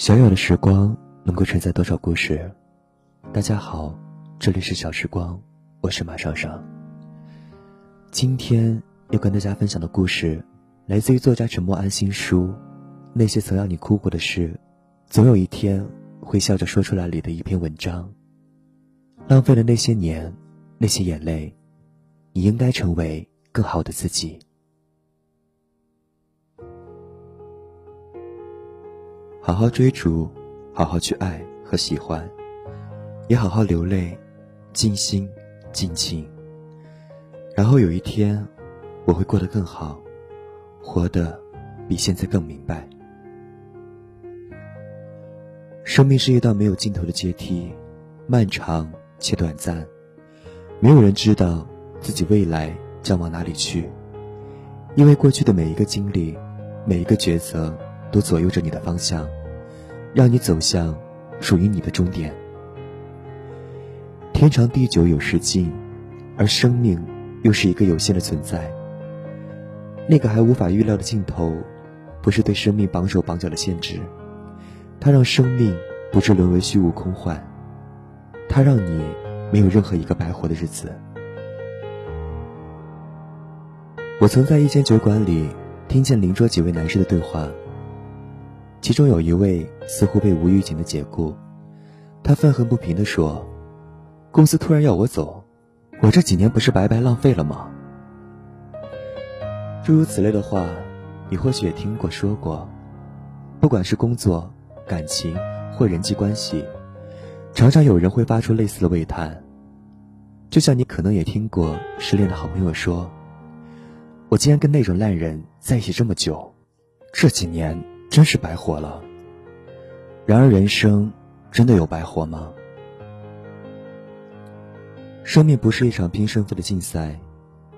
小小的时光能够承载多少故事？大家好，这里是小时光，我是马尚尚。今天要跟大家分享的故事，来自于作家陈默安心书《那些曾让你哭过的事，总有一天会笑着说出来》里的一篇文章。浪费了那些年，那些眼泪，你应该成为更好的自己。好好追逐，好好去爱和喜欢，也好好流泪，尽心尽情。然后有一天，我会过得更好，活得比现在更明白。生命是一道没有尽头的阶梯，漫长且短暂，没有人知道自己未来将往哪里去，因为过去的每一个经历，每一个抉择。都左右着你的方向，让你走向属于你的终点。天长地久有时尽，而生命又是一个有限的存在。那个还无法预料的尽头，不是对生命绑手绑脚的限制，它让生命不至沦为虚无空幻，它让你没有任何一个白活的日子。我曾在一间酒馆里听见邻桌几位男士的对话。其中有一位似乎被无预警的解雇，他愤恨不平地说：“公司突然要我走，我这几年不是白白浪费了吗？”诸如此类的话，你或许也听过说过。不管是工作、感情或人际关系，常常有人会发出类似的喟叹。就像你可能也听过失恋的好朋友说：“我竟然跟那种烂人在一起这么久，这几年……”真是白活了。然而，人生真的有白活吗？生命不是一场拼胜负的竞赛，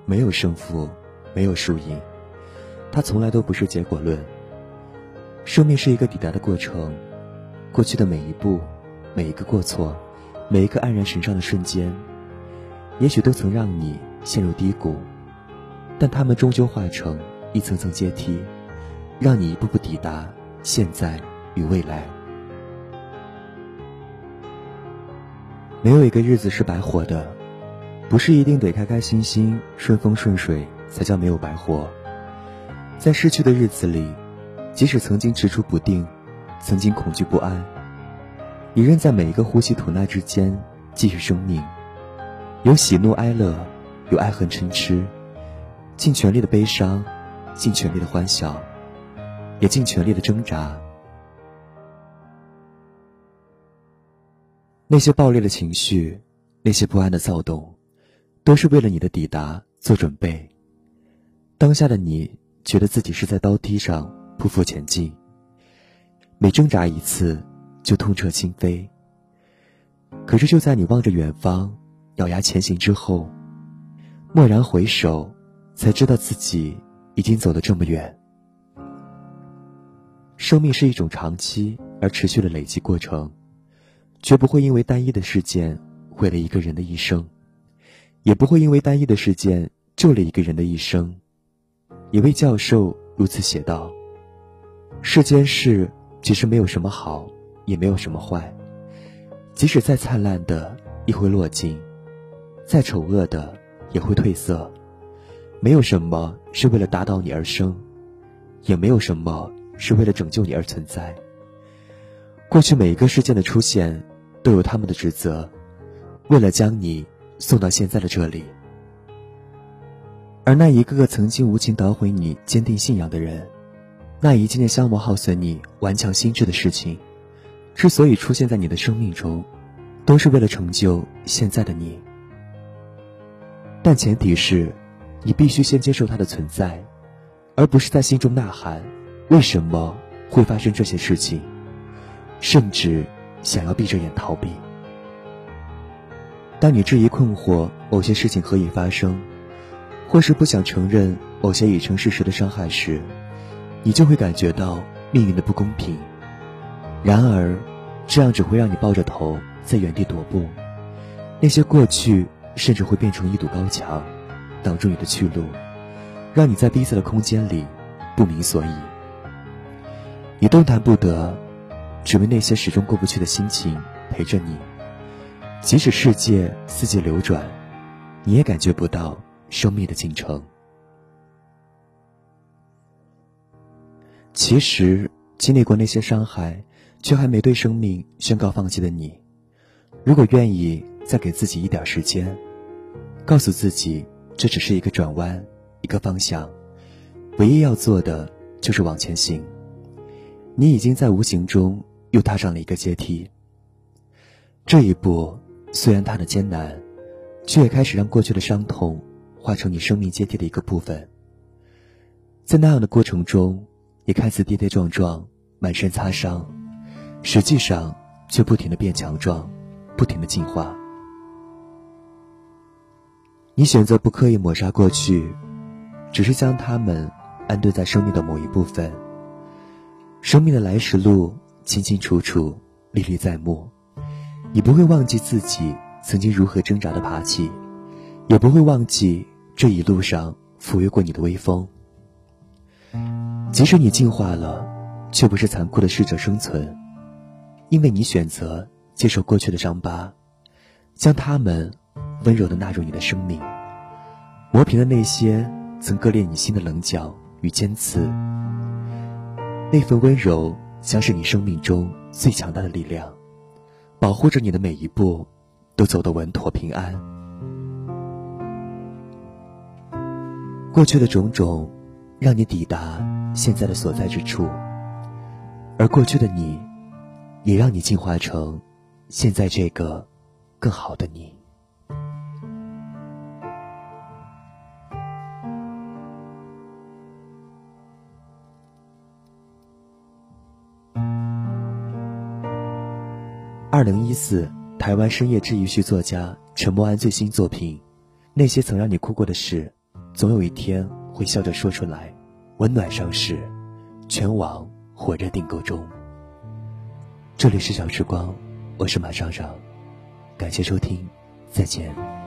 没有胜负，没有输赢，它从来都不是结果论。生命是一个抵达的过程，过去的每一步，每一个过错，每一个黯然神伤的瞬间，也许都曾让你陷入低谷，但他们终究化成一层层阶梯。让你一步步抵达现在与未来。没有一个日子是白活的，不是一定得开开心心、顺风顺水才叫没有白活。在逝去的日子里，即使曾经踟蹰不定，曾经恐惧不安，也仍在每一个呼吸吐纳之间继续生命。有喜怒哀乐，有爱恨嗔痴，尽全力的悲伤，尽全力的欢笑。也尽全力的挣扎，那些爆裂的情绪，那些不安的躁动，都是为了你的抵达做准备。当下的你觉得自己是在刀梯上匍匐前进，每挣扎一次就痛彻心扉。可是就在你望着远方，咬牙前行之后，蓦然回首，才知道自己已经走了这么远。生命是一种长期而持续的累积过程，绝不会因为单一的事件毁了一个人的一生，也不会因为单一的事件救了一个人的一生。一位教授如此写道：“世间事其实没有什么好，也没有什么坏，即使再灿烂的亦会落尽，再丑恶的也会褪色。没有什么是为了打倒你而生，也没有什么。”是为了拯救你而存在。过去每一个事件的出现，都有他们的职责，为了将你送到现在的这里。而那一个个曾经无情捣毁你坚定信仰的人，那一件件消磨耗损你顽强心智的事情，之所以出现在你的生命中，都是为了成就现在的你。但前提是，你必须先接受它的存在，而不是在心中呐喊。为什么会发生这些事情？甚至想要闭着眼逃避。当你质疑困惑某些事情何以发生，或是不想承认某些已成事实的伤害时，你就会感觉到命运的不公平。然而，这样只会让你抱着头在原地踱步。那些过去甚至会变成一堵高墙，挡住你的去路，让你在逼仄的空间里不明所以。你动弹不得，只为那些始终过不去的心情陪着你。即使世界四季流转，你也感觉不到生命的进程。其实，经历过那些伤害，却还没对生命宣告放弃的你，如果愿意再给自己一点时间，告诉自己这只是一个转弯，一个方向，唯一要做的就是往前行。你已经在无形中又踏上了一个阶梯。这一步虽然踏的艰难，却也开始让过去的伤痛化成你生命阶梯的一个部分。在那样的过程中，你看似跌跌撞撞、满身擦伤，实际上却不停的变强壮，不停的进化。你选择不刻意抹杀过去，只是将它们安顿在生命的某一部分。生命的来时路清清楚楚，历历在目。你不会忘记自己曾经如何挣扎的爬起，也不会忘记这一路上抚慰过你的微风。即使你进化了，却不是残酷的适者生存，因为你选择接受过去的伤疤，将它们温柔的纳入你的生命，磨平了那些曾割裂你心的棱角与尖刺。那份温柔，将是你生命中最强大的力量，保护着你的每一步，都走得稳妥平安。过去的种种，让你抵达现在的所在之处，而过去的你，也让你进化成现在这个更好的你。二零一四，台湾深夜治愈系作家陈默安最新作品《那些曾让你哭过的事，总有一天会笑着说出来》，温暖上市，全网火热订购中。这里是小时光，我是马上上，感谢收听，再见。